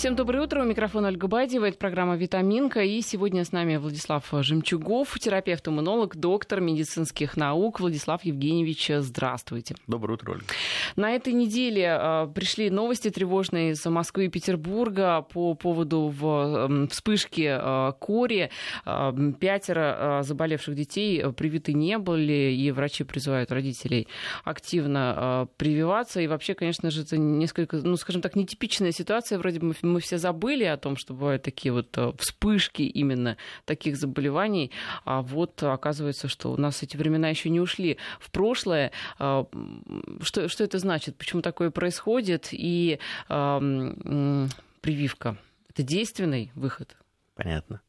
Всем доброе утро. У микрофона Ольга Бадьева. Это программа «Витаминка». И сегодня с нами Владислав Жемчугов, терапевт-иммунолог, доктор медицинских наук. Владислав Евгеньевич, здравствуйте. Доброе утро, Ольга. На этой неделе э, пришли новости тревожные из Москвы и Петербурга по поводу в, вспышки э, кори. Э, пятеро заболевших детей привиты не были, и врачи призывают родителей активно прививаться. И вообще, конечно же, это несколько, ну, скажем так, нетипичная ситуация. Вроде бы мы все забыли о том, что бывают такие вот э, вспышки именно таких заболеваний, а вот оказывается, что у нас эти времена еще не ушли в прошлое. А, что, что это значит? Почему такое происходит? И э, прививка – это действенный выход? Понятно.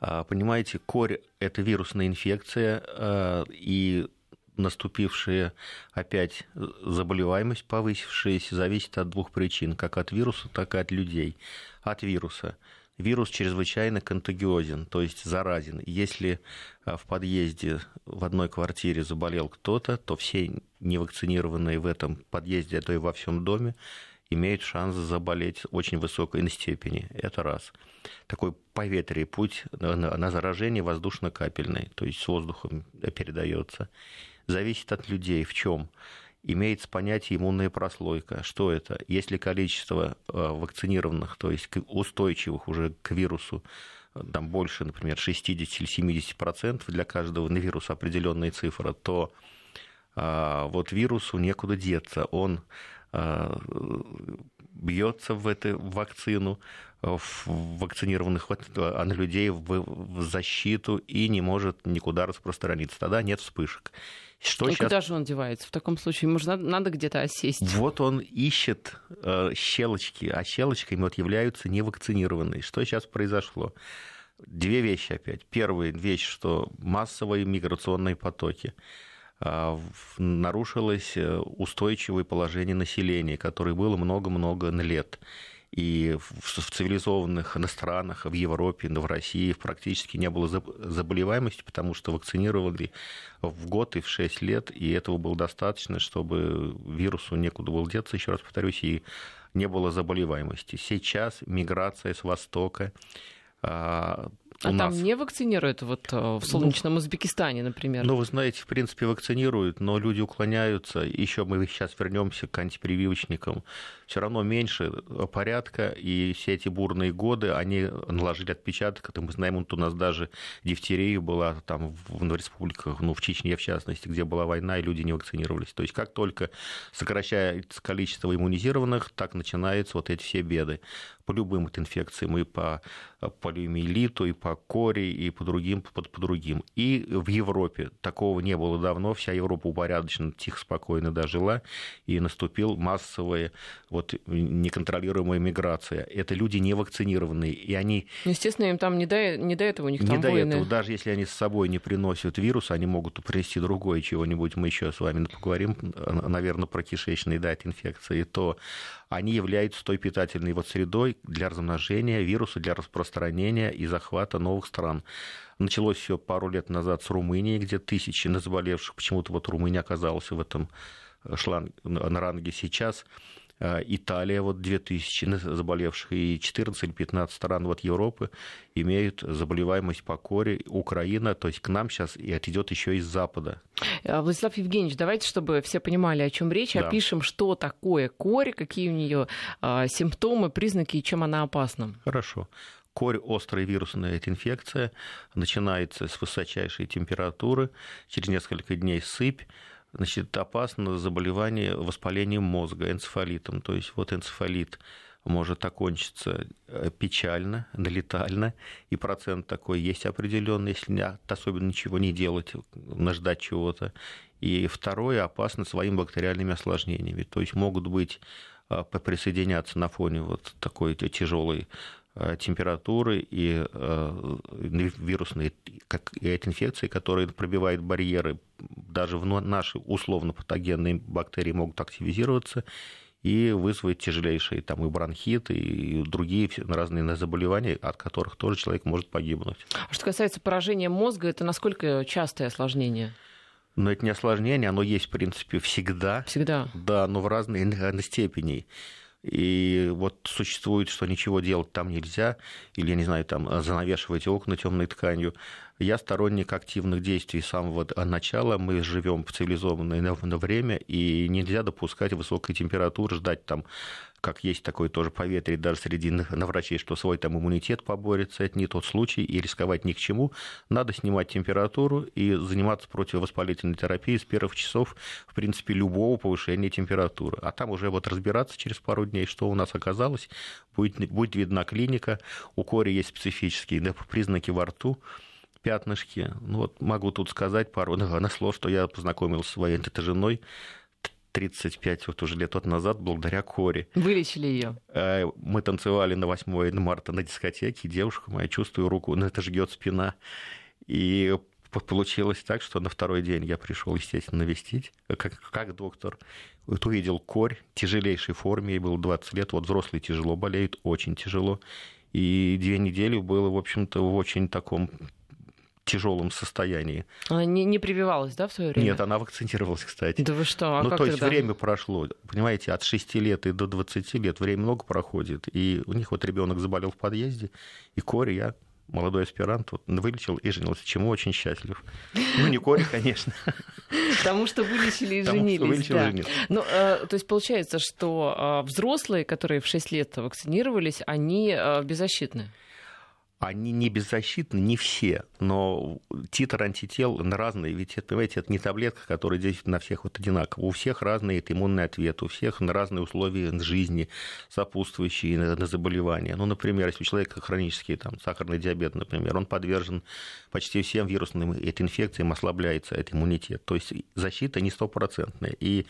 А, понимаете, корь – это вирусная инфекция, а, и наступившая опять заболеваемость, повысившаяся, зависит от двух причин, как от вируса, так и от людей. От вируса. Вирус чрезвычайно контагиозен, то есть заразен. Если а, в подъезде в одной квартире заболел кто-то, то все невакцинированные в этом подъезде, а то и во всем доме, имеют шанс заболеть очень высокой степени. Это раз. Такой поветрие путь на заражение воздушно-капельный, то есть с воздухом передается зависит от людей. В чем? Имеется понятие иммунная прослойка. Что это? Если количество э, вакцинированных, то есть устойчивых уже к вирусу, э, там больше, например, 60 или 70 процентов для каждого на вирус определенная цифра, то а, вот вирусу некуда деться. Он бьется в эту вакцину, в вакцинированных людей в защиту и не может никуда распространиться. Тогда нет вспышек. Что и сейчас... куда же он девается? В таком случае, может, надо, надо где-то осесть? Вот он ищет э, щелочки, а щелочками вот являются невакцинированные. Что сейчас произошло? Две вещи опять. Первая вещь, что массовые миграционные потоки э, нарушилось э, устойчивое положение населения, которое было много-много лет и в цивилизованных странах, в Европе, в России практически не было заболеваемости, потому что вакцинировали в год и в 6 лет, и этого было достаточно, чтобы вирусу некуда было деться, еще раз повторюсь, и не было заболеваемости. Сейчас миграция с Востока а, а там нас... не вакцинируют вот э, в солнечном ну, Узбекистане, например? Ну, вы знаете, в принципе, вакцинируют, но люди уклоняются. Еще мы сейчас вернемся к антипрививочникам. Все равно меньше порядка, и все эти бурные годы, они наложили отпечаток. Это мы знаем, вот у нас даже дифтерия была там в республиках, ну, в Чечне в частности, где была война, и люди не вакцинировались. То есть как только сокращается количество иммунизированных, так начинаются вот эти все беды по любым вот инфекциям, и по полиомиелиту, и по коре, и по другим, по, по другим. И в Европе такого не было давно, вся Европа упорядоченно, тихо, спокойно дожила, и наступил массовая вот неконтролируемая миграция. Это люди не вакцинированные, и они... Естественно, им там не до, не до этого, у них не там до войны. этого. Даже если они с собой не приносят вирус, они могут принести другое чего-нибудь. Мы еще с вами поговорим, наверное, про кишечные дать инфекции. То они являются той питательной вот средой для размножения вируса, для распространения и захвата новых стран. Началось все пару лет назад с Румынии, где тысячи заболевших, почему-то вот Румыния оказалась в этом шланге, на ранге сейчас. А, Италия, вот 2000 заболевших, и 14 или 15 стран вот Европы имеют заболеваемость по коре. Украина, то есть к нам сейчас и отойдет еще из Запада. А, Владислав Евгеньевич, давайте, чтобы все понимали, о чем речь, да. опишем, что такое корь, какие у нее а, симптомы, признаки и чем она опасна. Хорошо. Корь – острая вирусная инфекция, начинается с высочайшей температуры, через несколько дней сыпь, значит, опасно заболевание воспалением мозга, энцефалитом. То есть вот энцефалит может окончиться э, печально, летально, и процент такой есть определенный, если особенно ничего не делать, наждать чего-то. И второе, опасно своими бактериальными осложнениями. То есть могут быть э, присоединяться на фоне вот такой тяжелой температуры и э, вирусные как и эти инфекции, которые пробивают барьеры, даже в наши условно-патогенные бактерии могут активизироваться и вызвать тяжелейшие там и бронхиты, и другие разные заболевания, от которых тоже человек может погибнуть. А что касается поражения мозга, это насколько частое осложнение? Но это не осложнение, оно есть, в принципе, всегда. Всегда. Да, но в разной степени. И вот существует, что ничего делать там нельзя, или, я не знаю, там занавешивать окна темной тканью. Я сторонник активных действий с самого начала. Мы живем в цивилизованное время, и нельзя допускать высокой температуры, ждать там как есть такое тоже поветрие даже среди врачей, что свой там иммунитет поборется, это не тот случай, и рисковать ни к чему. Надо снимать температуру и заниматься противовоспалительной терапией с первых часов, в принципе, любого повышения температуры. А там уже вот разбираться через пару дней, что у нас оказалось, будет, будет видна клиника. У кори есть специфические признаки во рту, пятнышки. Ну, вот могу тут сказать пару на слов, что я познакомился с своей женой 35 вот уже лет назад благодаря Коре. Вылечили ее. Э, мы танцевали на 8 марта на дискотеке, девушка моя, чувствую руку, ну это жгет спина. И получилось так, что на второй день я пришел, естественно, навестить, как, как доктор. Вот увидел корь, тяжелейшей форме, ей было 20 лет, вот взрослые тяжело болеют, очень тяжело. И две недели было, в общем-то, в очень таком тяжелом состоянии. Она не, не прививалась, да, в свое время? Нет, она вакцинировалась, кстати. Да вы что? А ну, как то тогда? есть время прошло, понимаете, от 6 лет и до 20 лет время много проходит. И у них вот ребенок заболел в подъезде, и Кори, я молодой аспирант, вот, вылечил и женился, чему очень счастлив. Ну, не Кори, конечно. Потому что вылечили и женились. да. Ну, э, то есть получается, что э, взрослые, которые в 6 лет вакцинировались, они э, беззащитны? Они не беззащитны, не все, но титр антител на разные, ведь, это, понимаете, это не таблетка, которая действует на всех вот одинаково. У всех разный это иммунный ответ, у всех на разные условия жизни, сопутствующие на, заболевания. Ну, например, если у человека хронический там, сахарный диабет, например, он подвержен почти всем вирусным инфекциям, ослабляется этот иммунитет. То есть защита не стопроцентная. И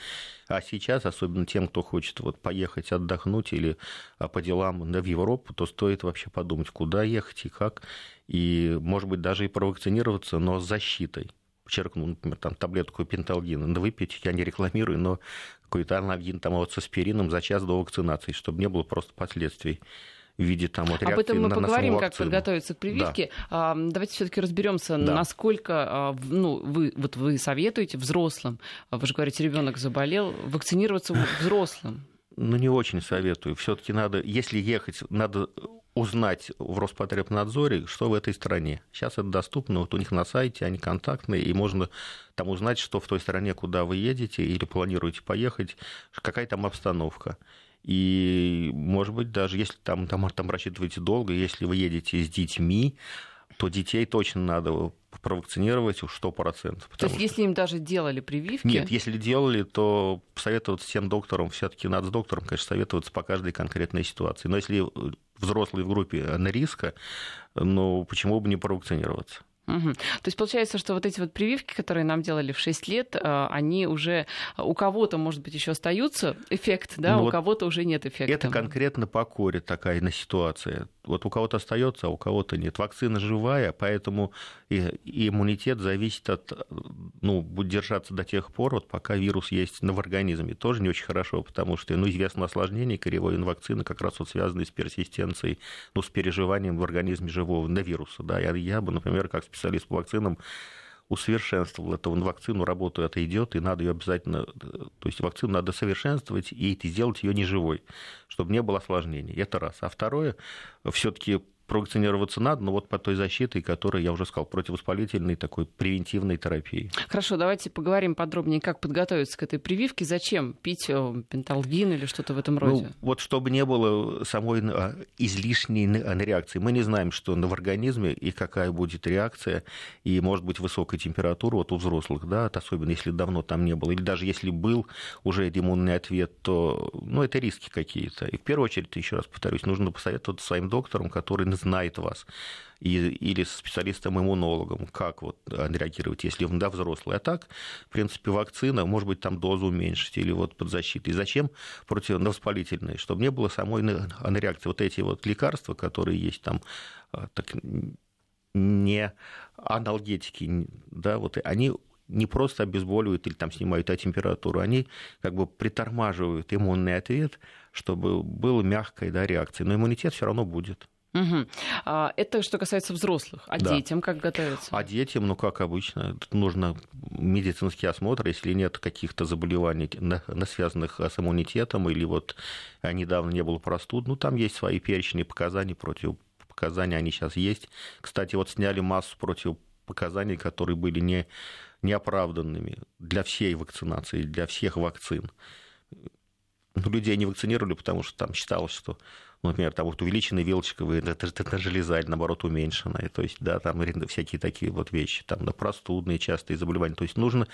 а сейчас, особенно тем, кто хочет вот поехать отдохнуть или а, по делам в Европу, то стоит вообще подумать, куда ехать и как. И, может быть, даже и провакцинироваться, но с защитой. Черкнул, например, там, таблетку пенталгина, выпить, я не рекламирую, но какой-то анальгин там вот с аспирином за час до вакцинации, чтобы не было просто последствий в виде там вот Об этом мы на, поговорим, на как подготовиться к прививке. Да. Давайте все-таки разберемся, да. насколько а, ну, вы, вот вы советуете взрослым, а, вы же говорите, ребенок заболел, вакцинироваться взрослым. Ну, не очень советую. Все-таки надо, если ехать, надо узнать в Роспотребнадзоре, что в этой стране. Сейчас это доступно, вот у них на сайте, они контактные, и можно там узнать, что в той стране, куда вы едете или планируете поехать, какая там обстановка. И, может быть, даже если там, там, там рассчитываете долго, если вы едете с детьми, то детей точно надо провакцинировать уж 100%. То есть, если им даже делали прививки? Нет, если делали, то советоваться всем докторам, все таки надо с доктором, конечно, советоваться по каждой конкретной ситуации. Но если взрослый в группе на риска, ну, почему бы не провакцинироваться? Угу. То есть получается, что вот эти вот прививки, которые нам делали в 6 лет, э, они уже у кого-то, может быть, еще остаются эффект, да, ну, у вот кого-то уже нет эффекта. Это конкретно по коре такая на ситуация. Вот у кого-то остается, а у кого-то нет. Вакцина живая, поэтому и, и иммунитет зависит от, ну, будет держаться до тех пор, вот пока вирус есть в организме. Тоже не очень хорошо, потому что, ну, известно осложнение коревой вакцины как раз вот связанные с персистенцией, ну, с переживанием в организме живого на вируса. Да. Я, я бы, например, как специалист по вакцинам, усовершенствовал эту вакцину, работу это идет, и надо ее обязательно, то есть вакцину надо совершенствовать и сделать ее неживой, чтобы не было осложнений. Это раз. А второе, все-таки провакцинироваться надо, но вот по той защитой, которая, я уже сказал, противовоспалительной такой превентивной терапии. Хорошо, давайте поговорим подробнее, как подготовиться к этой прививке. Зачем пить э, пенталгин или что-то в этом ну, роде? Ну, вот чтобы не было самой а, излишней реакции. Мы не знаем, что в организме и какая будет реакция, и может быть высокая температура вот у взрослых, да, особенно если давно там не было, или даже если был уже иммунный ответ, то ну, это риски какие-то. И в первую очередь, еще раз повторюсь, нужно посоветоваться своим доктором, который знает вас, и, или с специалистом-иммунологом, как вот реагировать, если да, взрослый. А так, в принципе, вакцина, может быть, там дозу уменьшить или вот под защитой. И зачем противовоспалительные? Чтобы не было самой реакции. Вот эти вот лекарства, которые есть там, а, так, не аналгетики, да, вот они не просто обезболивают или там снимают а температуру, они как бы притормаживают иммунный ответ, чтобы была мягкая да, реакция. Но иммунитет все равно будет. Угу. Это что касается взрослых. А да. детям как готовиться? А детям, ну, как обычно, нужно медицинский осмотр, если нет каких-то заболеваний, связанных с иммунитетом, или вот недавно не было простуд, ну, там есть свои перечни показаний, противопоказания, они сейчас есть. Кстати, вот сняли массу противопоказаний, которые были не, неоправданными для всей вакцинации, для всех вакцин. Людей не вакцинировали, потому что там считалось, что например, там вот увеличенные вилочковые на железа, или наоборот уменьшенные, то есть, да, там всякие такие вот вещи, там, на простудные частые заболевания, то есть нужно,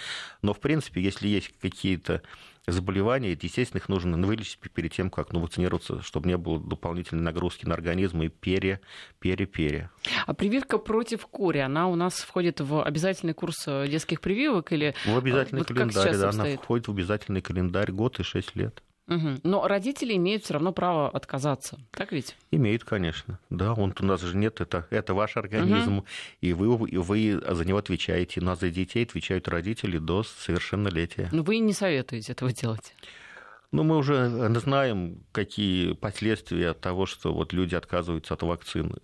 но, в принципе, если есть какие-то заболевания, естественно, их нужно вылечить перед тем, как ну, вакцинироваться, чтобы не было дополнительной нагрузки на организм и пере, пере, пере. А прививка против кори, она у нас входит в обязательный курс э, детских прививок или... В обязательный вот календарь, да, она входит в обязательный календарь год и шесть лет. Угу. Но родители имеют все равно право отказаться, так ведь? Имеют, конечно. Да, он у нас же нет, это, это ваш организм, угу. и, вы, и вы за него отвечаете. Но за детей отвечают родители до совершеннолетия. Но вы не советуете этого делать. Ну, мы уже знаем, какие последствия от того, что вот люди отказываются от вакцин.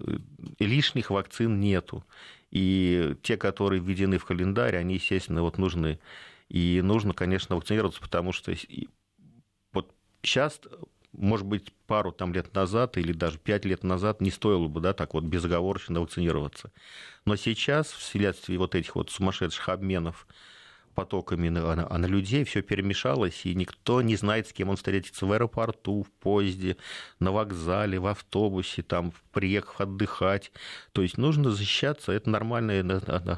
И лишних вакцин нету. И те, которые введены в календарь, они, естественно, вот нужны. И нужно, конечно, вакцинироваться, потому что Сейчас, может быть, пару там, лет назад или даже пять лет назад не стоило бы да, так вот безоговорочно вакцинироваться. Но сейчас, вследствие вот этих вот сумасшедших обменов потоками на, на, на людей, все перемешалось, и никто не знает, с кем он встретится в аэропорту, в поезде, на вокзале, в автобусе, там, приехав отдыхать. То есть нужно защищаться, это нормальная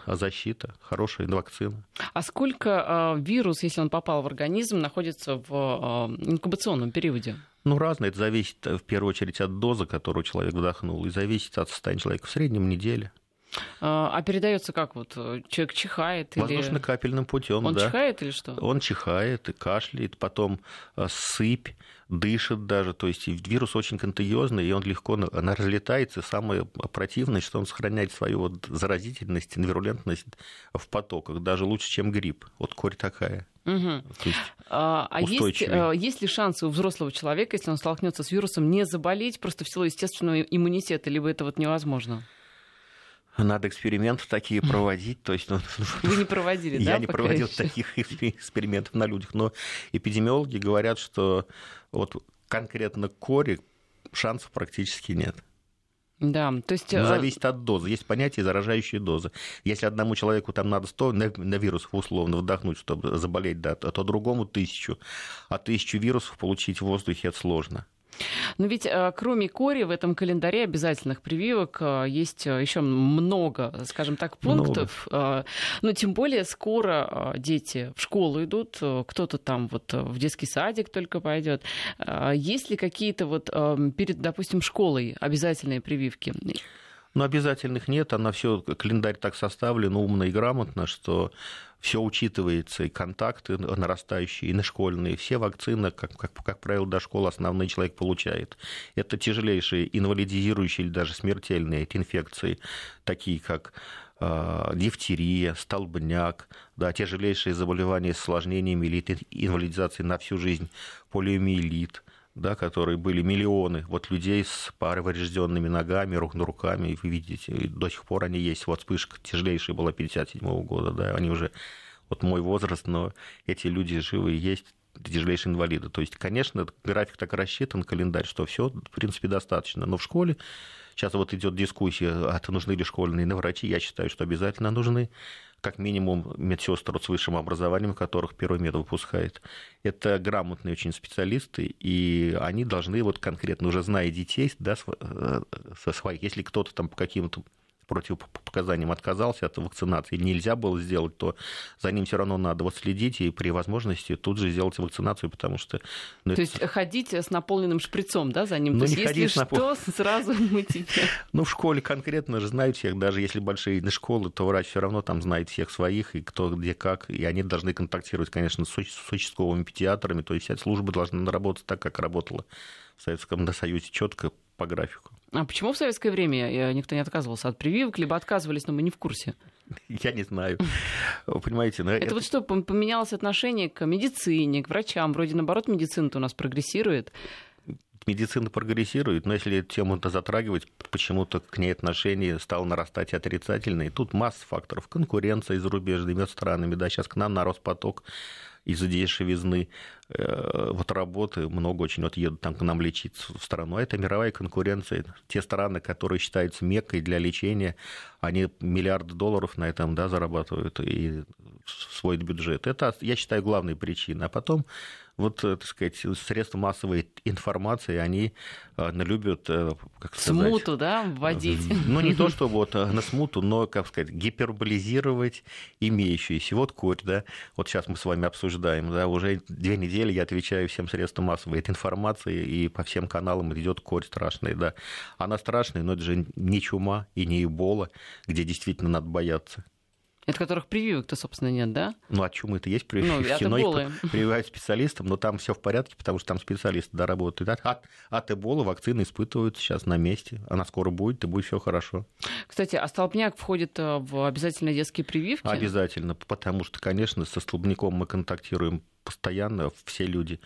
защита, хорошая вакцина. А сколько э, вирус, если он попал в организм, находится в э, инкубационном периоде? Ну, разное. Это зависит в первую очередь от дозы, которую человек вдохнул, и зависит от состояния человека. В среднем неделя. А, а передается как вот человек чихает или воздушно-капельным путем, он да. чихает или что? Он чихает и кашляет, потом а, сыпь, дышит даже, то есть вирус очень контагиозный, и он легко она разлетается. Самое противное, что он сохраняет свою вот заразительность, вирулентность в потоках, даже лучше, чем грипп. Вот корь такая. Угу. А, а есть, э, есть ли шансы у взрослого человека, если он столкнется с вирусом, не заболеть просто в силу естественного иммунитета, либо это вот невозможно? Надо эксперименты такие проводить. То есть, ну, Вы не проводили, я да? Я не проводил еще? таких экспериментов на людях, но эпидемиологи говорят, что вот конкретно кори шансов практически нет. Да, то есть... Но э, зависит от дозы. Есть понятие заражающей дозы. Если одному человеку там надо 100 на, на вирусов условно вдохнуть, чтобы заболеть, да, то другому тысячу. А тысячу вирусов получить в воздухе это сложно. Но ведь э, кроме кори в этом календаре обязательных прививок э, есть э, еще много, скажем так, пунктов. Много. Но тем более скоро дети в школу идут, кто-то там вот в детский садик только пойдет. Есть ли какие-то вот перед, допустим, школой обязательные прививки? Ну, обязательных нет, она все календарь так составлен умно и грамотно, что все учитывается, и контакты нарастающие, и на школьные, все вакцины, как, как, как правило, до школы основной человек получает. Это тяжелейшие инвалидизирующие или даже смертельные эти инфекции, такие как э, дифтерия, столбняк, да, тяжелейшие заболевания с осложнениями или инвалидизацией на всю жизнь, полиомиелит, да, которые были миллионы вот людей с поврежденными ногами, руками, и вы видите, и до сих пор они есть. Вот вспышка тяжелейшая была 57 года, да, они уже, вот мой возраст, но эти люди живы есть, тяжелейшие инвалиды. То есть, конечно, график так рассчитан, календарь, что все, в принципе, достаточно. Но в школе сейчас вот идет дискуссия, а нужны ли школьные на врачи. Я считаю, что обязательно нужны как минимум медсестру с высшим образованием, которых первый мед выпускает. Это грамотные очень специалисты, и они должны вот конкретно, уже зная детей, да, э, со своих, если кто-то там по каким-то противопоказаниям отказался от вакцинации, нельзя было сделать, то за ним все равно надо вот следить и при возможности тут же сделать вакцинацию, потому что... Ну, то это... есть ходить с наполненным шприцом, да, за ним? Ну, то не есть, если что, сразу мы тебя... Ну, в школе конкретно же знают всех, даже если большие школы, то врач все равно там знает всех своих, и кто где как, и они должны контактировать, конечно, с участковыми педиатрами, то есть вся служба должна работать так, как работала в Советском Союзе, четко по графику. А почему в советское время э, никто не отказывался от прививок, либо отказывались, но мы не в курсе? Я не знаю. Вы понимаете, но это, это вот что, поменялось отношение к медицине, к врачам? Вроде наоборот, медицина-то у нас прогрессирует. медицина прогрессирует, но если эту тему-то затрагивать, почему-то к ней отношение стало нарастать отрицательно. И тут масса факторов. Конкуренция из зарубежными странами. Да, сейчас к нам нарос поток из-за дешевизны э, вот работы много очень вот едут там к нам лечиться в страну. А это мировая конкуренция. Те страны, которые считаются меккой для лечения, они миллиарды долларов на этом да, зарабатывают и свой бюджет. Это, я считаю, главная причина. А потом вот, э, так сказать, средства массовой информации, они э, любят, э, как сказать... Смуту, да, вводить? Ну, не то, что вот на смуту, но, как сказать, гиперболизировать имеющиеся. Вот корь, да, вот сейчас мы с вами обсуждаем, да, уже две недели я отвечаю всем средствам массовой информации, и по всем каналам идет корь страшная, да. Она страшная, но это же не чума и не эбола, где действительно надо бояться. Это которых прививок-то, собственно, нет, да? Ну, от чумы это есть прививки. Ну, в кино их прививают специалистам, но там все в порядке, потому что там специалисты да, работают. От, от эбола вакцины испытывают сейчас на месте. Она скоро будет, и будет все хорошо. Кстати, а столбняк входит э, в обязательно детские прививки? Обязательно, потому что, конечно, со столбняком мы контактируем постоянно, все люди.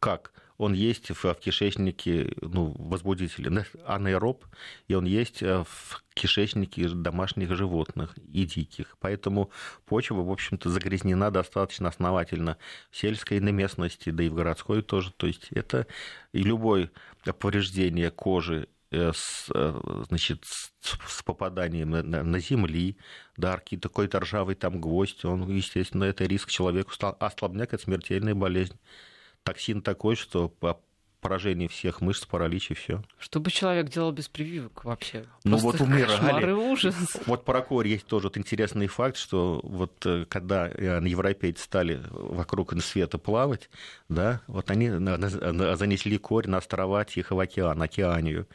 Как? Он есть в, кишечнике ну, возбудителя, анаэроб, и он есть э, в кишечнике домашних животных и диких. Поэтому почва, в общем-то, загрязнена достаточно основательно в сельской на местности, да и в городской тоже. То есть это и любое повреждение кожи э, с, э, значит, с попаданием на, земли, да, какой-то ржавый там гвоздь, он, естественно, это риск человеку, а это смертельная болезнь токсин такой, что по поражение всех мышц, паралич и все. Что бы человек делал без прививок вообще? Ну Просто вот умирали. ужас. Вот про корь есть тоже вот интересный факт, что вот э, когда э, европейцы стали вокруг света плавать, да, вот они занесли корь на острова Тихого океана, Океанию.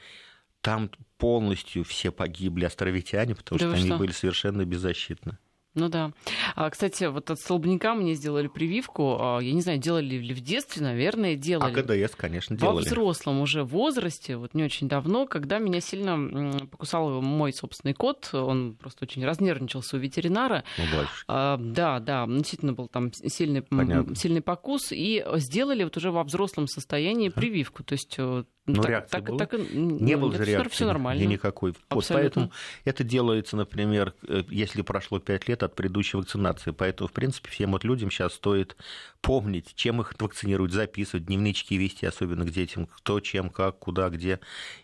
Там полностью все погибли островитяне, потому да что они что? были совершенно беззащитны. Ну да. А, кстати, вот от столбняка мне сделали прививку. А, я не знаю, делали ли в детстве, наверное, делали. А КДС, конечно, делали. Во взрослом уже возрасте, вот не очень давно, когда меня сильно покусал мой собственный кот. Он просто очень разнервничался у ветеринара. Ну, а, да, да, действительно был там сильный, сильный покус. И сделали вот уже во взрослом состоянии прививку. То есть э, ну, так, реакция так, была? Так, не было же реакции. Все нормально. никакой. Вот поэтому это делается, например, э, если прошло 5 лет от предыдущей вакцинации. Поэтому, в принципе, всем вот людям сейчас стоит помнить, чем их вакцинируют, записывать, дневнички вести, особенно к детям, кто, чем, как, куда, где,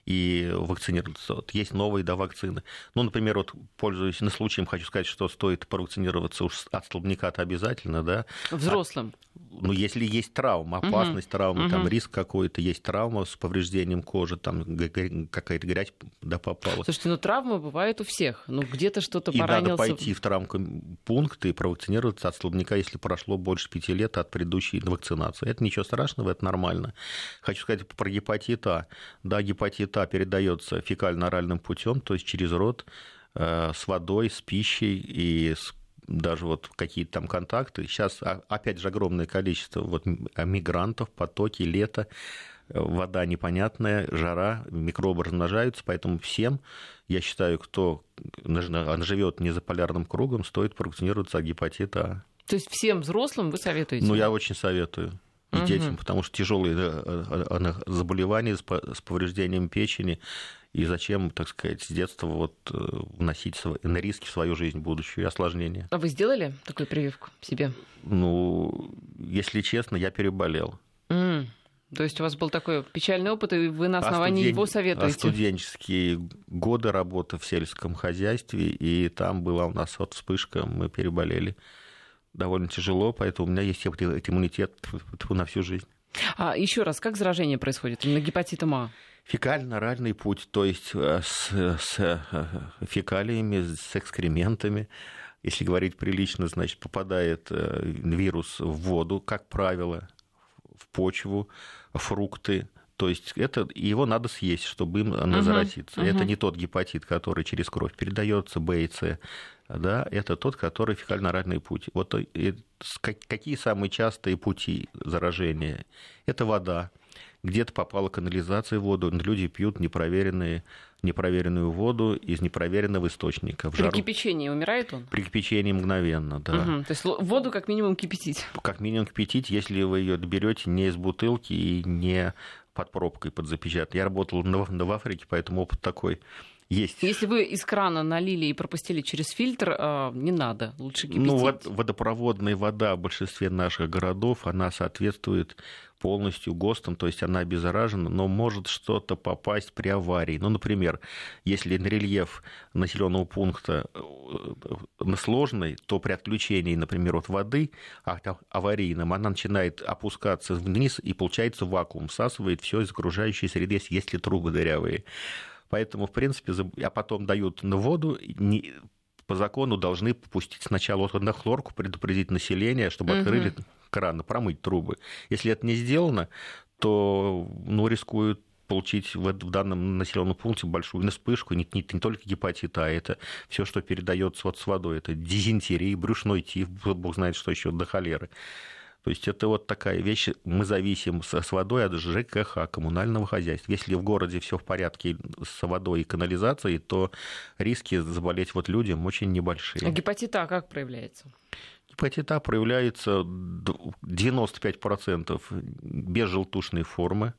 и вакцинироваться. Вот есть новые да, вакцины. Ну, например, вот пользуясь на случаем, хочу сказать, что стоит провакцинироваться уж от столбняка-то обязательно, да. Взрослым. А, ну, если есть травма, опасность угу. травмы, угу. там риск какой-то, есть травма с повреждением кожи, там какая-то грязь да, попала. Слушайте, ну травмы бывают у всех. Ну, где-то что-то поранился. И надо пойти в травмпункт и провакцинироваться от столбняка, если прошло больше пяти лет от предыдущей вакцинации. Это ничего страшного, это нормально. Хочу сказать про гепатит А. Да, гепатит А передается фекально-оральным путем, то есть через рот э, с водой, с пищей и с даже вот какие-то там контакты. Сейчас, а, опять же, огромное количество вот мигрантов, потоки, лето, вода непонятная, жара, микробы размножаются, поэтому всем, я считаю, кто живет не за полярным кругом, стоит провакцинироваться от гепатита А. То есть всем взрослым вы советуете? Ну, я очень советую. И угу. детям, потому что тяжелые э, э, заболевания с повреждением печени, и зачем, так сказать, с детства вот э, вносить на риски в свою жизнь будущую и осложнения. А вы сделали такую прививку себе? Ну, если честно, я переболел. Mm. То есть у вас был такой печальный опыт, и вы на а основании а студен... его советуете? А студенческие годы работы в сельском хозяйстве, и там была у нас вот вспышка, мы переболели довольно тяжело, поэтому у меня есть иммунитет на всю жизнь. А еще раз, как заражение происходит на гепатитом А? Фекально-оральный путь, то есть э, с, с э, фекалиями, с экскрементами. Если говорить прилично, значит, попадает э, вирус в воду, как правило, в почву, фрукты, то есть это, его надо съесть, чтобы им uh-huh, заразиться. Uh-huh. Это не тот гепатит, который через кровь передается, Б и С, да, это тот, который фекально-оральный путь. Вот какие самые частые пути заражения? Это вода, где-то попала канализация в воду, люди пьют непроверенные, непроверенную воду из непроверенного источника. В При жару... кипячении умирает он? При кипячении мгновенно, да. Угу. То есть воду как минимум кипятить? Как минимум кипятить, если вы ее берете не из бутылки и не под пробкой, под запечатан. Я работал в Африке, поэтому опыт такой есть. Если вы из крана налили и пропустили через фильтр, а, не надо, лучше кипятить. Ну, вот водопроводная вода в большинстве наших городов, она соответствует полностью ГОСТом, то есть она обеззаражена, но может что-то попасть при аварии. Ну, например, если рельеф населенного пункта э, сложный, то при отключении, например, от воды аварийным, она начинает опускаться вниз, и получается вакуум, всасывает все из окружающей среды, если трубы дырявые. Поэтому, в принципе, а потом дают на воду, не, по закону должны пустить сначала вот на хлорку, предупредить население, чтобы угу. открыли краны, промыть трубы. Если это не сделано, то ну, рискуют получить в, в данном населенном пункте большую вспышку, не, не, не только гепатит А, это все, что передается вот с водой, это дизентерия, брюшной тиф, бог знает, что еще до холеры. То есть это вот такая вещь, мы зависим с водой от ЖКХ, коммунального хозяйства. Если в городе все в порядке с водой и канализацией, то риски заболеть вот людям очень небольшие. А гепатит А как проявляется? Гепатит А проявляется 95% без желтушной формы,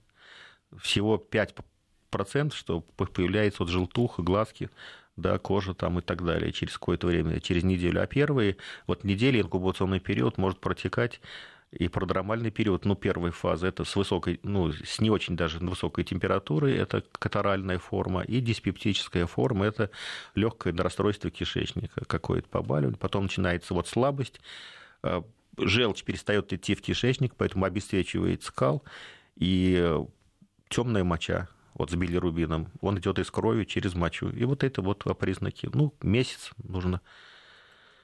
всего 5% что появляется вот желтуха, глазки, да, кожа там и так далее через какое-то время, через неделю. А первые, вот недели инкубационный период может протекать и продромальный период, ну, первой фазы, это с высокой, ну, с не очень даже высокой температурой, это катаральная форма, и диспептическая форма, это легкое расстройство кишечника, какое-то побаливание, потом начинается вот слабость, э, желчь перестает идти в кишечник, поэтому обесцвечивает скал, и темная моча, вот с билирубином, он идет из крови через мочу. И вот это вот признаки. Ну, месяц нужно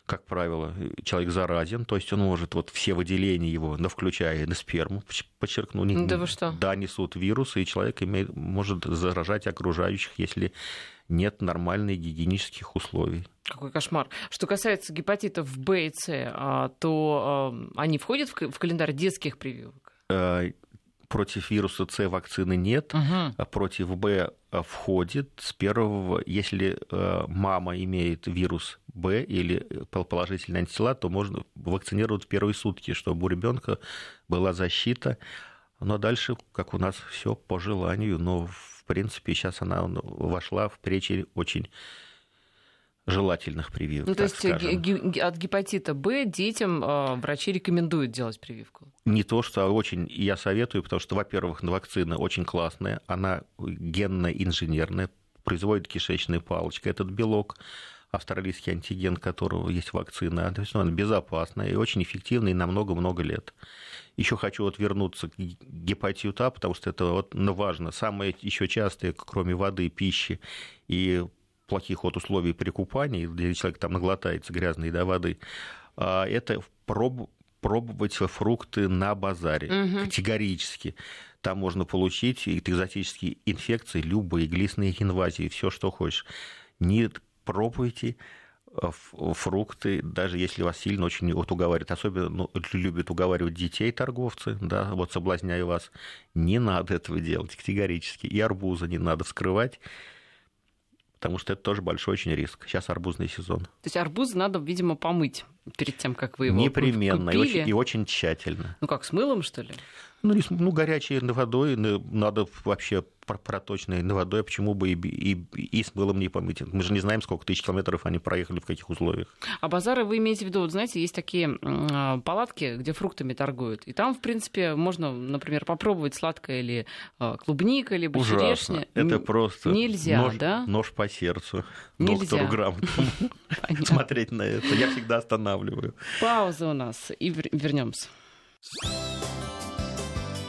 как правило, человек заразен, то есть он может вот все выделения его, да, включая на сперму, подчеркну, не, да, вы что? да, несут вирусы, и человек имеет, может заражать окружающих, если нет нормальных гигиенических условий. Какой кошмар. Что касается гепатитов Б и С, а, то а, они входят в календарь детских прививок? Э, против вируса С вакцины нет, угу. а против Б э, входит с первого, если э, мама имеет вирус Б или положительные антитела, то можно вакцинировать в первые сутки, чтобы у ребенка была защита. Но дальше, как у нас все по желанию, но в принципе сейчас она вошла в перечень очень желательных прививок. Ну, то есть от гепатита Б детям э, врачи рекомендуют делать прививку? Не то, что а очень я советую, потому что, во-первых, вакцина очень классная, она генно-инженерная, производит кишечная палочка, этот белок, австралийский антиген, которого есть вакцина, то есть она безопасная и очень эффективная и на много-много лет. Еще хочу вот вернуться к гепатиту А, потому что это вот ну, важно. Самое еще частое, кроме воды, пищи и плохих вот условий при купании, где человек там наглотается грязной да, воды, а, это проб, пробовать фрукты на базаре угу. категорически. Там можно получить экзотические инфекции, любые глистные инвазии, все, что хочешь. Не пробуйте э, фрукты, даже если вас сильно очень вот уговаривают, особенно ну, любят уговаривать детей торговцы, да, вот соблазняя вас, не надо этого делать категорически. И арбуза не надо вскрывать, потому что это тоже большой очень риск. Сейчас арбузный сезон. То есть арбуз надо, видимо, помыть перед тем, как вы его Непременно купили. и очень, и очень тщательно. Ну как, с мылом, что ли? Ну, ну горячей водой, надо вообще проточной водой, почему бы и, и, и с мылом не помыть? Мы же не знаем, сколько тысяч километров они проехали, в каких условиях. А базары вы имеете в виду, вот знаете, есть такие а, палатки, где фруктами торгуют, и там, в принципе, можно, например, попробовать сладкое или а, клубника, или черешня. Это просто Нельзя, нож, да? нож по сердцу Нельзя. доктору грамотному смотреть на это. Я всегда останавливаю. Пауза у нас, и вернемся.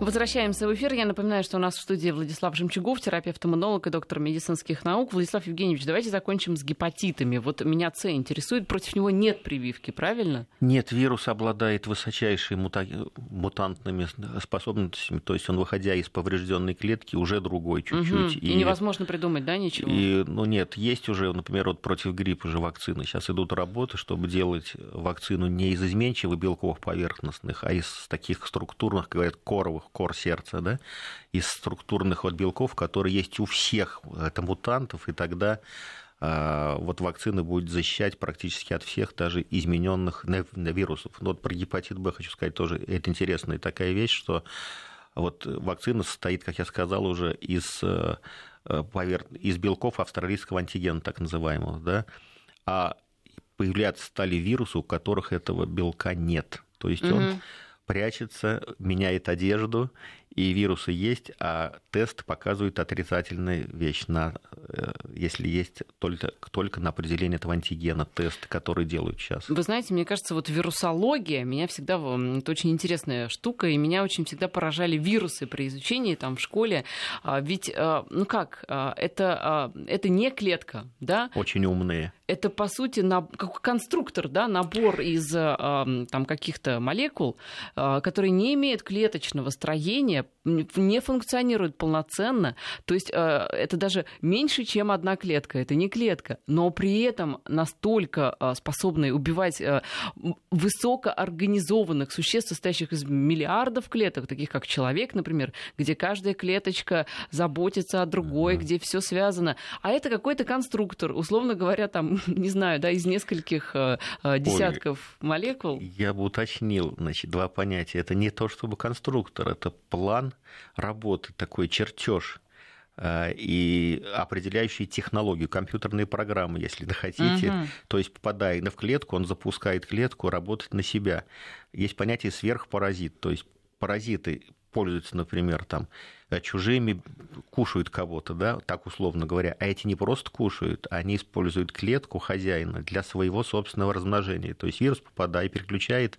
Возвращаемся в эфир. Я напоминаю, что у нас в студии Владислав Жемчугов, терапевт-иммунолог и доктор медицинских наук. Владислав Евгеньевич, давайте закончим с гепатитами. Вот меня С интересует, против него нет прививки, правильно? Нет, вирус обладает высочайшими мута... мутантными способностями, то есть он, выходя из поврежденной клетки, уже другой чуть-чуть. Угу. И... и невозможно придумать, да, ничего? И, ну нет, есть уже, например, вот против гриппа же вакцины. Сейчас идут работы, чтобы делать вакцину не из изменчивых белков поверхностных, а из таких структурных, говорят, коровых кор сердца, да, из структурных вот белков, которые есть у всех это мутантов, и тогда а, вот вакцина будет защищать практически от всех даже измененных вирусов. Но вот про гепатит Б хочу сказать тоже, это интересная такая вещь, что вот вакцина состоит, как я сказал, уже из, э, повер... из белков австралийского антигена, так называемого, да, а появляться стали вирусы, у которых этого белка нет. То есть угу. он прячется, меняет одежду, и вирусы есть, а тест показывает отрицательную вещь, на, э, если есть только, только на определение этого антигена тест, который делают сейчас. Вы знаете, мне кажется, вот вирусология меня всегда... Это очень интересная штука, и меня очень всегда поражали вирусы при изучении там в школе. А, ведь, а, ну как, а, это, это не клетка, да? Очень умные это, по сути, на, как конструктор, да, набор из там, каких-то молекул, которые не имеют клеточного строения, не функционируют полноценно. То есть это даже меньше, чем одна клетка. Это не клетка. Но при этом настолько способны убивать высокоорганизованных существ, состоящих из миллиардов клеток, таких как человек, например, где каждая клеточка заботится о другой, где все связано. А это какой-то конструктор, условно говоря, там не знаю, да, из нескольких э, э, десятков Ой, молекул. Я бы уточнил, значит, два понятия. Это не то чтобы конструктор, это план работы, такой чертеж э, и определяющие технологию, компьютерные программы, если хотите. Угу. То есть, попадая в клетку, он запускает клетку работать на себя. Есть понятие сверхпаразит, то есть паразиты пользуются, например, там, э, чужими, кушают кого-то, да, так условно говоря, а эти не просто кушают, они используют клетку хозяина для своего собственного размножения. То есть вирус попадает и переключает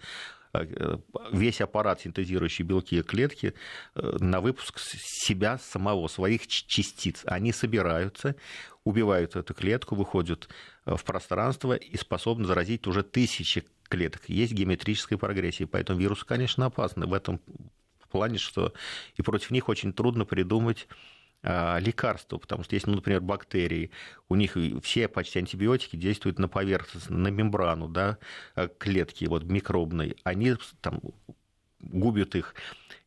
весь аппарат, синтезирующий белки и клетки, э, на выпуск себя самого, своих частиц. Они собираются, убивают эту клетку, выходят в пространство и способны заразить уже тысячи клеток. Есть геометрическая прогрессия, поэтому вирусы, конечно, опасны. В этом плане, что и против них очень трудно придумать лекарства, потому что есть, ну, например, бактерии, у них все почти антибиотики действуют на поверхность, на мембрану да, а, клетки вот, микробной, они там, губят их,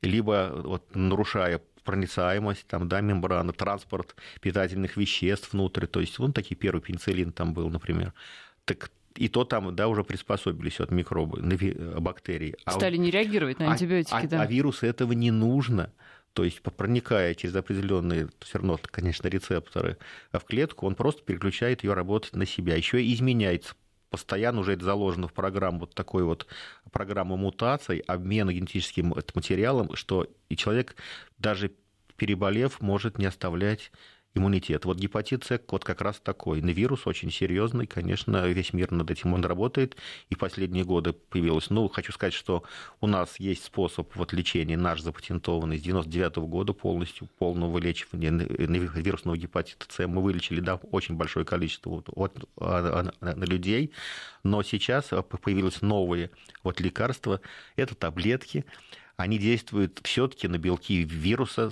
либо вот, нарушая проницаемость, там, да, мембраны, транспорт питательных веществ внутрь, то есть, вон такие первый пенициллин там был, например, так и то там, да, уже приспособились от микробы, бактерий. А Стали не реагировать на а антибиотики, а, да. А вирусу этого не нужно. То есть, проникая через определенные, все равно, конечно, рецепторы в клетку, он просто переключает ее работать на себя. Еще и изменяется постоянно уже это заложено в программу, вот такой вот программу мутаций, обмена генетическим материалом, что и человек, даже переболев, может не оставлять иммунитет. Вот гепатит С вот как раз такой. На вирус очень серьезный, конечно, весь мир над этим он работает, и последние годы появилось. Ну, хочу сказать, что у нас есть способ вот лечения наш запатентованный с 99 -го года полностью, полного вылечивания вирусного гепатита С. Мы вылечили, да, очень большое количество вот, вот, а, а, людей, но сейчас появилось новые вот лекарства, это таблетки, они действуют все-таки на белки вируса,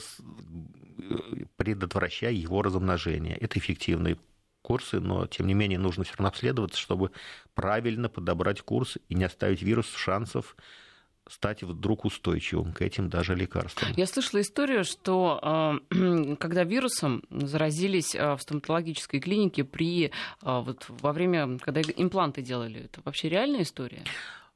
предотвращая его размножение. Это эффективные курсы, но тем не менее нужно все равно обследоваться, чтобы правильно подобрать курс и не оставить вирус шансов стать вдруг устойчивым к этим даже лекарствам. Я слышала историю, что э, когда вирусом заразились э, в стоматологической клинике при, э, вот, во время, когда импланты делали, это вообще реальная история?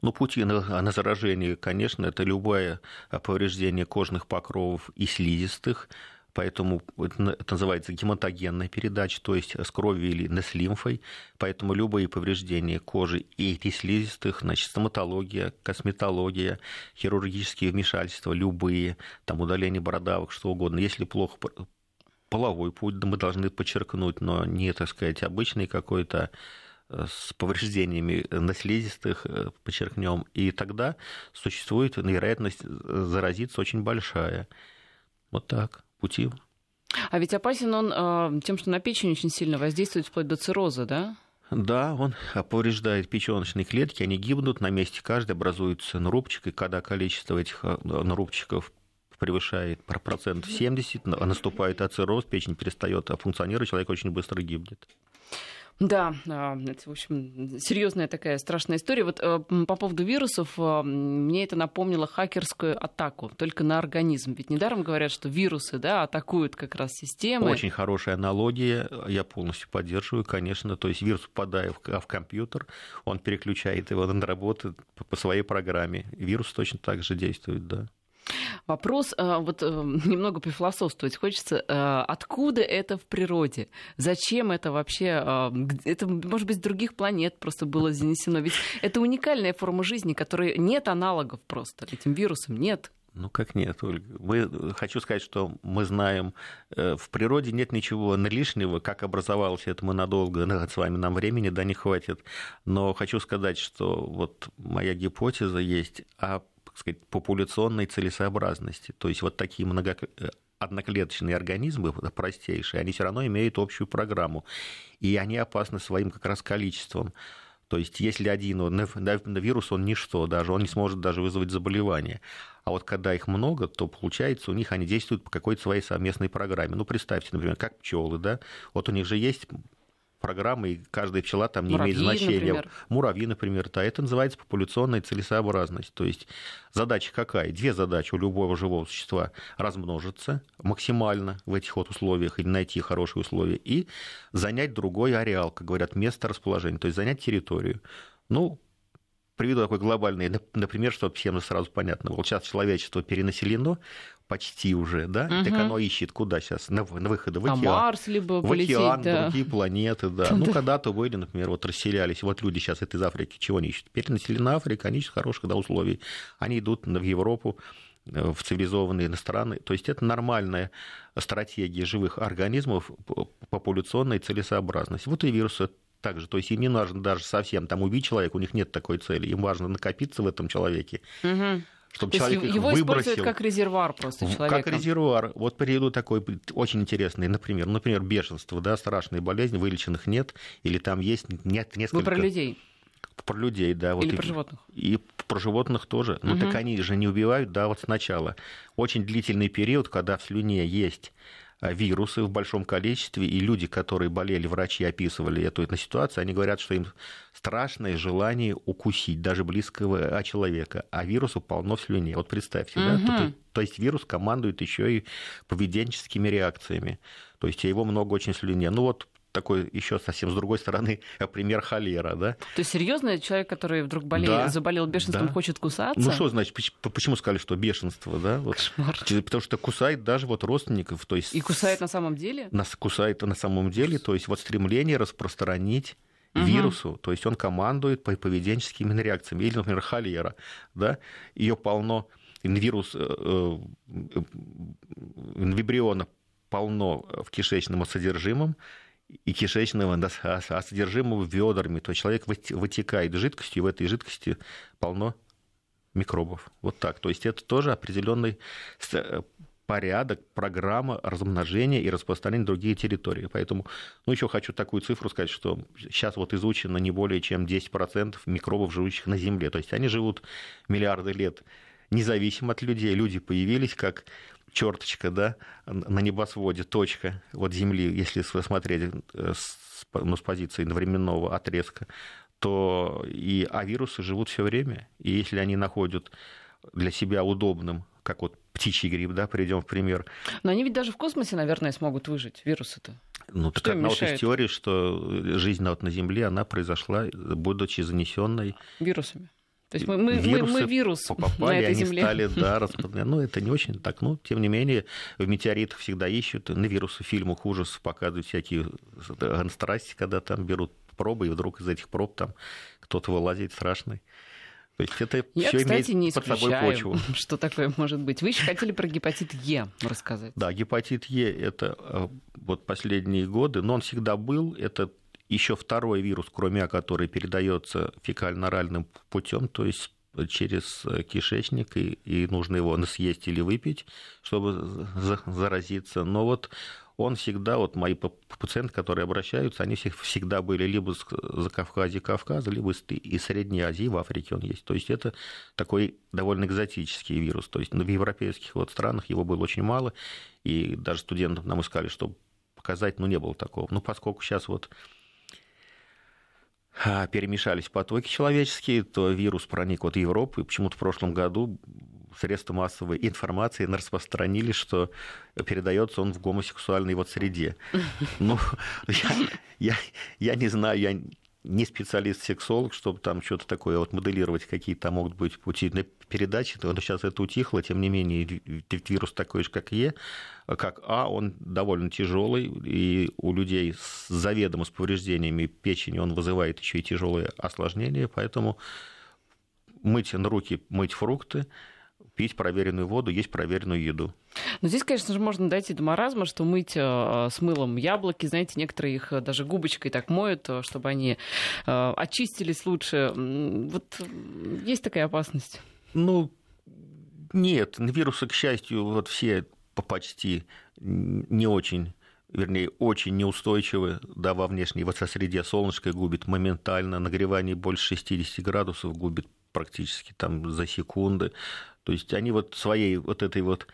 Ну, пути на, на заражение, конечно, это любое повреждение кожных покровов и слизистых, поэтому это называется гематогенная передача, то есть с кровью или с лимфой, поэтому любые повреждения кожи и слизистых, значит, стоматология, косметология, хирургические вмешательства, любые, там удаление бородавок, что угодно. Если плохо половой путь, мы должны подчеркнуть, но не, так сказать, обычный какой-то э, с повреждениями на слизистых, э, подчеркнем, и тогда существует вероятность заразиться очень большая. Вот так пути. А ведь опасен он э, тем, что на печень очень сильно воздействует вплоть до цирроза, да? Да, он повреждает печеночные клетки, они гибнут, на месте каждой образуется нарубчик, и когда количество этих э, нарубчиков превышает процент 70, наступает ацероз, печень перестает функционировать, человек очень быстро гибнет. Да, а, это, в общем, серьезная такая страшная история. Вот э, по поводу вирусов, э, мне это напомнило хакерскую атаку, только на организм. Ведь недаром говорят, что вирусы да, атакуют как раз системы. Очень хорошая аналогия, я полностью поддерживаю, конечно. То есть вирус, попадая в компьютер, он переключает его на работу по своей программе. Вирус точно так же действует, да. Вопрос, э, вот э, немного пофилософствовать хочется. Э, откуда это в природе? Зачем это вообще? Это, может быть, с других планет просто было занесено. Ведь это уникальная форма жизни, которой нет аналогов просто. Этим вирусом нет. Ну как нет, Ольга? Мы, хочу сказать, что мы знаем, в природе нет ничего лишнего, как образовалось это мы надолго, с вами нам времени, да, не хватит. Но хочу сказать, что вот моя гипотеза есть о так сказать, популяционной целесообразности. То есть вот такие много э, одноклеточные организмы, простейшие, они все равно имеют общую программу. И они опасны своим как раз количеством. То есть, если один вирус, он ничто даже, он не сможет даже вызвать заболевание. А вот когда их много, то получается, у них они действуют по какой-то своей совместной программе. Ну, представьте, например, как пчелы, да, вот у них же есть программы, и каждая пчела там не Муравьи, имеет значения. Например. Муравьи, например, да, это называется популяционная целесообразность. То есть задача какая? Две задачи у любого живого существа размножиться максимально в этих вот условиях или найти хорошие условия и занять другой ареал, как говорят, место расположения, то есть занять территорию. Ну, приведу такой глобальный, например, чтобы всем сразу понятно. Вот сейчас человечество перенаселено, почти уже, да, угу. так оно ищет куда сейчас, на, на выходы в океан. А Марс либо в полететь, океан, да. другие планеты, да. Ну, когда-то были, например, вот расселялись, вот люди сейчас это из Африки чего они ищут? Перенаселена Африка, они ищут хороших да, условий. Они идут в Европу, э, в цивилизованные страны. То есть это нормальная стратегия живых организмов популяционной целесообразности. Вот и вирусы также. То есть им не нужно даже совсем там убить человека, у них нет такой цели. Им важно накопиться в этом человеке. Угу чтобы То человек его выбросил. используют как резервуар просто человека. Как резервуар. Вот приведу такой очень интересный, например, например, бешенство, да, страшные болезни, вылеченных нет, или там есть нет несколько... Вы про людей? Про людей, да. Вот Или и, про животных? И про животных тоже. Ну, угу. так они же не убивают, да, вот сначала. Очень длительный период, когда в слюне есть вирусы в большом количестве, и люди, которые болели, врачи описывали эту, эту ситуацию, они говорят, что им страшное желание укусить даже близкого человека, а вирусу полно в слюне. Вот представьте, угу. да? То, то есть вирус командует еще и поведенческими реакциями. То есть его много очень в слюне. Ну вот такой еще совсем с другой стороны пример холера, да. То есть серьезно человек, который вдруг болел, да, заболел бешенством, да. хочет кусаться? Ну что значит, почему сказали, что бешенство, да? Вот, Кошмар. Потому что кусает даже вот родственников, то есть. И кусает на самом деле? Нас кусает на самом деле, то есть вот стремление распространить вирусу, то есть он командует по поведенческими реакциями. Или, например, холера, да, ее полно, вирус э, э, вибриона полно в кишечном содержимом, и кишечного, а, а содержимого ведрами. То человек вытекает жидкостью, и в этой жидкости полно микробов. Вот так. То есть это тоже определенный э, порядок, программа размножения и распространения на другие территории. Поэтому, ну, еще хочу такую цифру сказать, что сейчас вот изучено не более чем 10% микробов, живущих на Земле. То есть они живут миллиарды лет независимо от людей. Люди появились как черточка, да, на небосводе, точка вот Земли, если смотреть э, с, ну, с позиции временного отрезка, то и а вирусы живут все время. И если они находят для себя удобным, как вот птичий гриб, да, приведем в пример. Но они ведь даже в космосе, наверное, смогут выжить, вирусы-то. Ну, так одна вот из теорий, что жизнь вот на Земле, она произошла, будучи занесенной вирусами. То есть мы, мы, мы, мы вирус попали, на этой они земле. стали, да, распространяться. Ну, это не очень так. Но, тем не менее, в метеоритах всегда ищут. На вирусы в фильмах ужасов показывают всякие страсти, когда там берут пробы, и вдруг из этих проб там кто-то вылазит страшный. То есть это Я, все кстати, имеет не под собой почву. что такое может быть. Вы еще хотели про гепатит Е рассказать. Да, гепатит Е – это э, вот последние годы, но он всегда был, это еще второй вирус, кроме А, который передается фекально-оральным путем, то есть через кишечник, и, и нужно его съесть или выпить, чтобы заразиться. Но вот он всегда, вот мои пациенты, которые обращаются, они всегда были либо с Закавказья, Кавказа, либо из Средней Азии, в Африке он есть. То есть это такой довольно экзотический вирус. То есть в европейских вот странах его было очень мало, и даже студентам нам искали, чтобы показать, но не было такого. Ну, поскольку сейчас вот перемешались потоки человеческие, то вирус проник Европу, и почему-то в прошлом году средства массовой информации распространили, что передается он в гомосексуальной вот среде. Ну, я, я, я не знаю, я не специалист-сексолог, чтобы там что-то такое вот моделировать, какие там могут быть пути передачи, то сейчас это утихло, тем не менее вирус такой же, как Е, как А, он довольно тяжелый, и у людей с заведомо с повреждениями печени он вызывает еще и тяжелые осложнения, поэтому мыть на руки, мыть фрукты, пить проверенную воду, есть проверенную еду. Но здесь, конечно же, можно дойти до маразма, что мыть э, с мылом яблоки, знаете, некоторые их даже губочкой так моют, э, чтобы они э, очистились лучше. Вот есть такая опасность? Ну, нет, вирусы, к счастью, вот все почти не очень вернее, очень неустойчивы да, во внешней вот среде. Солнышко губит моментально, нагревание больше 60 градусов губит практически там за секунды. То есть они вот своей вот этой вот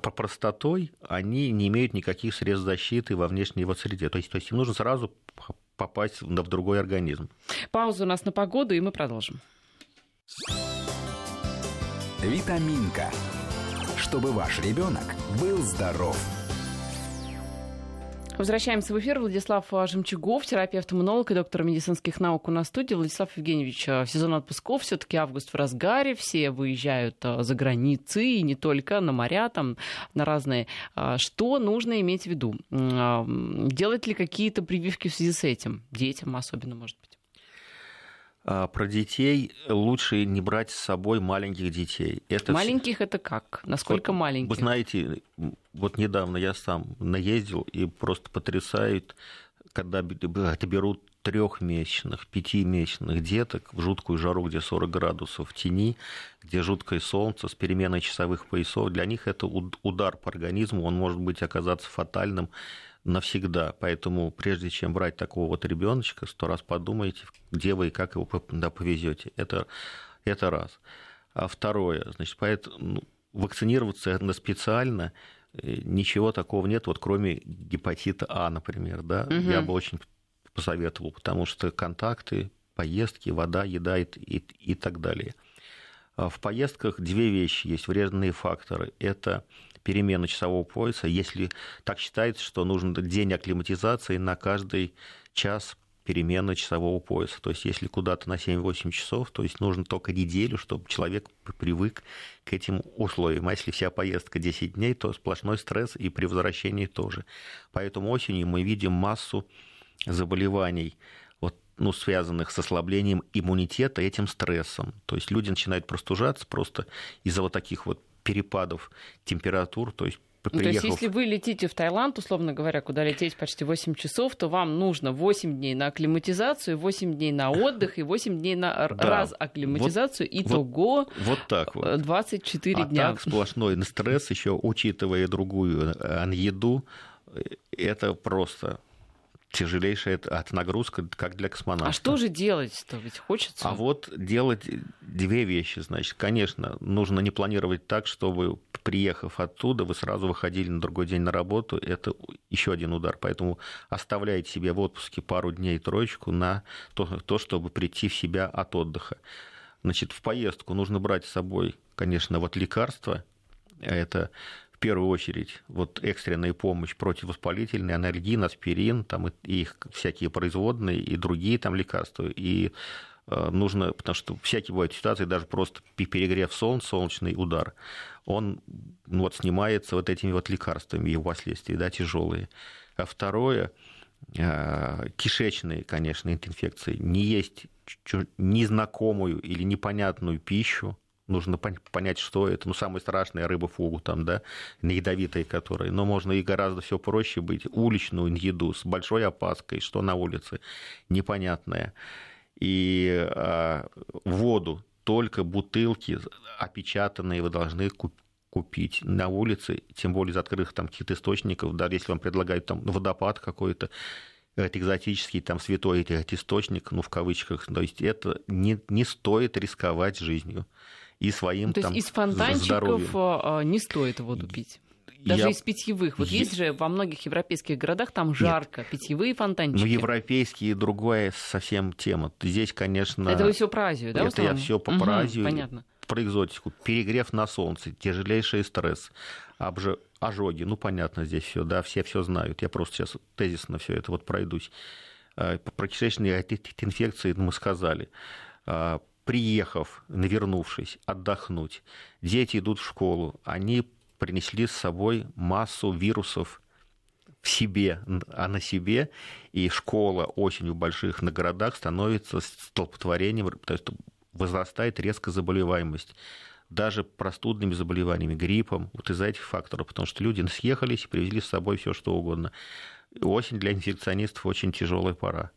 простотой, они не имеют никаких средств защиты во внешней вот среде. То есть, то есть им нужно сразу попасть в другой организм. Пауза у нас на погоду, и мы продолжим. Витаминка. Чтобы ваш ребенок был здоров. Возвращаемся в эфир. Владислав Жемчугов, терапевт-иммунолог и доктор медицинских наук у нас в студии. Владислав Евгеньевич, э, сезон отпусков, все таки август в разгаре, все выезжают э, за границы, и не только на моря, там, на разные. А что нужно иметь в виду? А, делать ли какие-то прививки в связи с этим? Детям особенно, может быть? А, про детей лучше не брать с собой маленьких детей. Это маленьких это как? Насколько вот, маленьких? Вы знаете, вот недавно я сам наездил и просто потрясают, когда это берут трехмесячных, пятимесячных деток в жуткую жару, где 40 градусов в тени, где жуткое солнце с переменой часовых поясов. Для них это удар по организму, он может быть оказаться фатальным навсегда. Поэтому прежде чем брать такого вот ребеночка, сто раз подумайте, где вы и как его да, повезете. Это, это раз. А второе, значит, поэтому ну, вакцинироваться специально э, ничего такого нет, вот кроме гепатита А, например, да, угу. я бы очень посоветовал, потому что контакты, поездки, вода, еда и, и, и так далее. А в поездках две вещи есть, вредные факторы. Это перемена часового пояса, если так считается, что нужен день акклиматизации на каждый час перемены часового пояса. То есть, если куда-то на 7-8 часов, то есть нужно только неделю, чтобы человек привык к этим условиям. А если вся поездка 10 дней, то сплошной стресс и при возвращении тоже. Поэтому осенью мы видим массу заболеваний, вот, ну, связанных с ослаблением иммунитета этим стрессом. То есть люди начинают простужаться просто из-за вот таких вот перепадов температур, то есть Приехав... Ну, то есть, если вы летите в Таиланд, условно говоря, куда лететь почти 8 часов, то вам нужно 8 дней на акклиматизацию, 8 дней на отдых и 8 дней на да. раз акклиматизацию. Вот, Итого вот, вот так вот. 24 а дня. Так сплошной стресс, еще учитывая другую э, еду, э, это просто тяжелейшая от нагрузка, как для космонавта. А что же делать-то? Ведь хочется. А вот делать две вещи. Значит, конечно, нужно не планировать так, чтобы, приехав оттуда, вы сразу выходили на другой день на работу. Это еще один удар. Поэтому оставляйте себе в отпуске пару дней троечку на то, то чтобы прийти в себя от отдыха. Значит, в поездку нужно брать с собой, конечно, вот лекарства. Это первую очередь вот экстренная помощь противовоспалительная, анальгин, аспирин, там и их всякие производные и другие там лекарства. И э, нужно, потому что всякие бывают ситуации, даже просто перегрев солнца, солнечный удар, он ну, вот снимается вот этими вот лекарствами, его последствия, да, тяжелые. А второе, э, кишечные, конечно, инфекции. Не есть незнакомую или непонятную пищу, нужно понять, что это. Ну, самая страшная рыба фугу там, да, ядовитая которая. Но можно и гораздо все проще быть. Уличную еду с большой опаской, что на улице, непонятное. И а, воду, только бутылки опечатанные вы должны купить на улице, тем более из открытых там каких-то источников, даже если вам предлагают там водопад какой-то, это экзотический там святой источник, ну, в кавычках, то есть это не, не стоит рисковать жизнью и своим ну, То там, есть из фонтанчиков здоровьем. А, не стоит воду пить? Даже Я- из питьевых. Вот Е- есть же во многих европейских городах там жарко, питьевые фонтанчики. Ну, европейские другая совсем тема. Здесь, конечно... Это вы все про Азию, да? Это я все по про Азию, Понятно. про экзотику. Перегрев на солнце, тяжелейший стресс, обжи- ожоги. Ну, понятно здесь все, да, все все знают. Я просто сейчас тезисно все это вот пройдусь. А, Про кишечные инфекции мы сказали. Приехав, навернувшись, отдохнуть, дети идут в школу, они принесли с собой массу вирусов в себе, а на себе, и школа осенью в больших на городах становится столпотворением, то есть возрастает резко заболеваемость даже простудными заболеваниями, гриппом, вот из-за этих факторов, потому что люди съехались и привезли с собой все что угодно. Осень для инфекционистов очень тяжелая пора.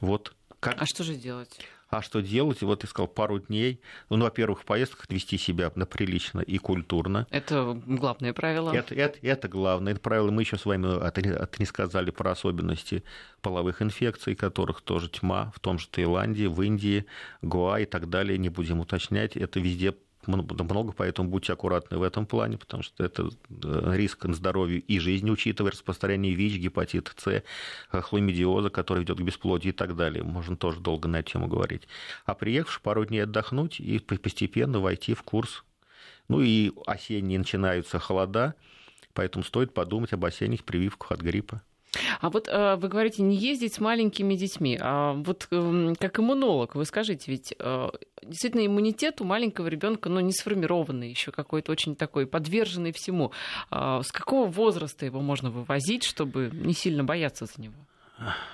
Вот как, А что же делать? А что делать? Вот ты сказал пару дней. Ну, во-первых, в поездках вести себя прилично и культурно. Это главное правило. Это, это, это главное. Это правило мы еще с вами от- не сказали про особенности половых инфекций, которых тоже тьма, в том же Таиланде, в Индии, Гуа и так далее. Не будем уточнять. Это везде много, поэтому будьте аккуратны в этом плане, потому что это э, риск на здоровье и жизни, учитывая распространение ВИЧ, гепатита С, хламидиоза, который ведет к бесплодию и так далее. Можно тоже долго на эту тему говорить. А приехавши пару дней отдохнуть и по- постепенно войти в курс. Ну и осенние начинаются холода, поэтому стоит подумать об осенних прививках от гриппа. А вот э, вы говорите, не ездить с маленькими детьми. А вот эм, как иммунолог, вы скажите, ведь э, действительно иммунитет у маленького ребенка, ну, не сформированный еще какой-то очень такой, подверженный всему. А с какого возраста его можно вывозить, чтобы не сильно бояться за него?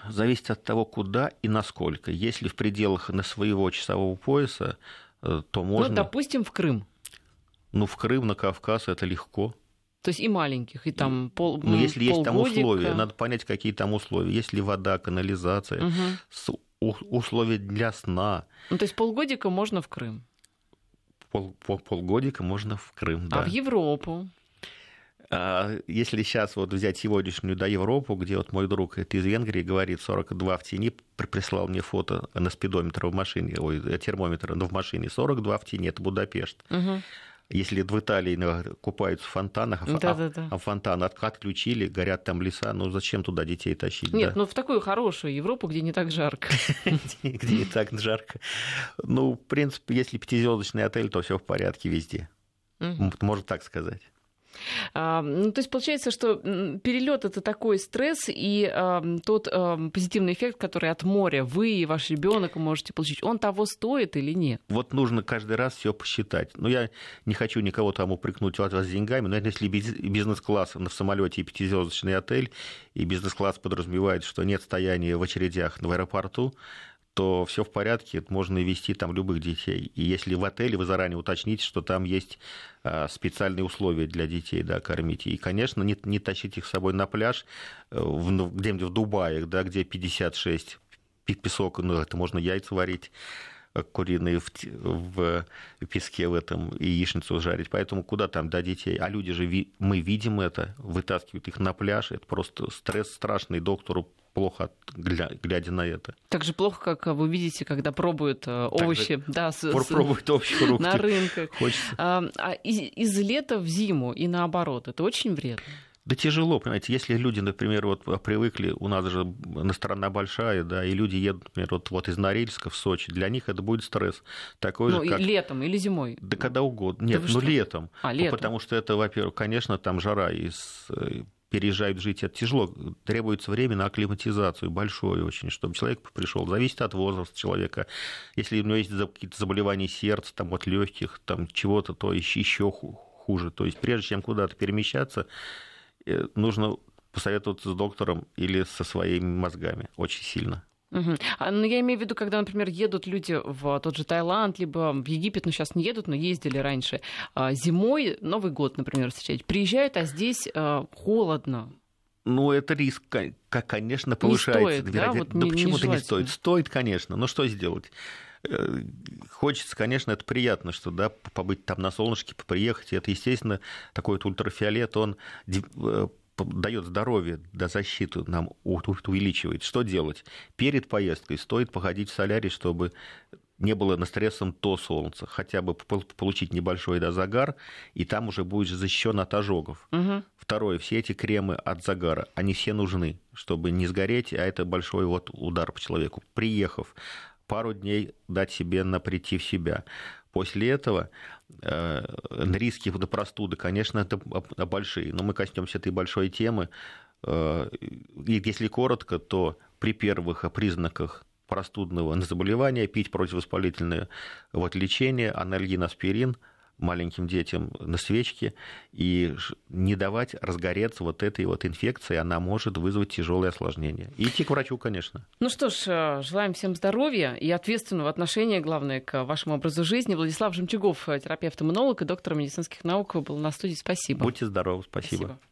Зависит от того, куда и насколько. Если в пределах на своего часового пояса, э, то можно... Ну, допустим, в Крым. Ну, в Крым, на Кавказ это легко. То есть и маленьких, и там пол, Но м, если есть там полгодика. условия, надо понять, какие там условия. Есть ли вода, канализация, Мгм. с- у- условия для сна. Ну, то есть полгодика можно в Крым. Пол, пол- полгодика можно в Крым, да. А в Европу? А Если сейчас вот взять сегодняшнюю да, Европу, где вот мой друг это из Венгрии говорит 42 в тени, при- прислал мне фото на спидометра в машине, ой, э, термометра ну, в машине, 42 в тени, это Будапешт. Мгм. Если в Италии купаются в фонтанах, а, фо- Да-да-да. а фонтан от- отключили, горят там леса, ну зачем туда детей тащить? Нет, да? ну в такую хорошую Европу, где не так жарко. где не так жарко. Ну, в принципе, если пятизвездочный отель, то все в порядке везде. Мгм. М, Можно так сказать. Ну, то есть получается, что перелет это такой стресс, и тот позитивный эффект, который от моря вы и ваш ребенок можете получить, он того стоит или нет? Вот нужно каждый раз все посчитать. Ну, я не хочу никого там упрекнуть вас с деньгами, но если биз- бизнес-класс в самолете и пятизвездочный отель, и бизнес-класс подразумевает, что нет стояния в очередях в аэропорту, то все в порядке, можно вести там любых детей. И если в отеле вы заранее уточните, что там есть а, специальные условия для детей, да, кормить. И, конечно, не, не тащить их с собой на пляж э, ну, где-нибудь в Дубае, да, где 56 пи- песок, ну, это можно яйца варить э, куриные в, в песке в этом и яичницу жарить. Поэтому куда там до детей? А люди же, мы видим это, вытаскивают их на пляж. Это просто стресс страшный. Доктору плохо, глядя на это. Так же плохо, как а, вы видите, когда пробуют а, Так же овощи да, с- Пробовать общие фрукты. на рынках. Хочется. А, а из, из лета в зиму и наоборот, это очень вредно. Да тяжело, понимаете, если люди, например, вот привыкли, у нас же на страна большая, да, и люди едут, например, вот, вот из Норильска в Сочи, для них это будет стресс такой Ну, же, как... летом или зимой. Да когда угодно. Нет, вы ну что? летом. А, Ну, летом. потому что это, во-первых, конечно, там жара, и с- э, переезжают жить, это тяжело. Требуется время на акклиматизацию, большое очень, чтобы человек пришел. Зависит от возраста человека. Если у него есть какие-то заболевания сердца, там, от легких, там, чего-то, то еще, еще хуже. То есть прежде чем куда-то перемещаться, э, нужно посоветоваться с доктором или со своими мозгами очень сильно. Мгм. А, ну, я имею в виду, когда, например, едут люди в тот же Таиланд, либо в Египет, ну, сейчас не едут, но ездили раньше, а, зимой, Новый год, например, встречать, приезжают, а здесь а, холодно. Ну, это риск, ко- конечно, повышается. стоит, да? Вот да не- почему-то не стоит. Стоит, конечно, но что сделать? Э, Хочется, конечно, это приятно, что да, побыть там на солнышке, приехать. И это, естественно, такой вот ультрафиолет, он э, дает здоровье, да, защиту нам увеличивает. Что делать? Перед поездкой стоит походить в солярий, чтобы не было на стрессом то солнце, хотя бы получить небольшой да, загар, и там уже будешь защищен от ожогов. Угу. Второе, все эти кремы от загара, они все нужны, чтобы не сгореть, а это большой вот удар по человеку. Приехав, пару дней дать себе на прийти в себя. После этого э, риски на простуды, конечно, это большие, но мы коснемся этой большой темы. Э, если коротко, то при первых признаках простудного заболевания, пить противовоспалительное вот, лечение, анальгин, аспирин маленьким детям на свечке и не давать разгореться вот этой вот инфекции, она может вызвать тяжелые осложнения. И идти к врачу, конечно. Ну что ж, э, желаем всем здоровья и ответственного отношения, главное, к вашему образу жизни. Владислав Жемчугов, терапевт-иммунолог и доктор медицинских наук, был на студии. Спасибо. Будьте здоровы, спасибо. спасибо.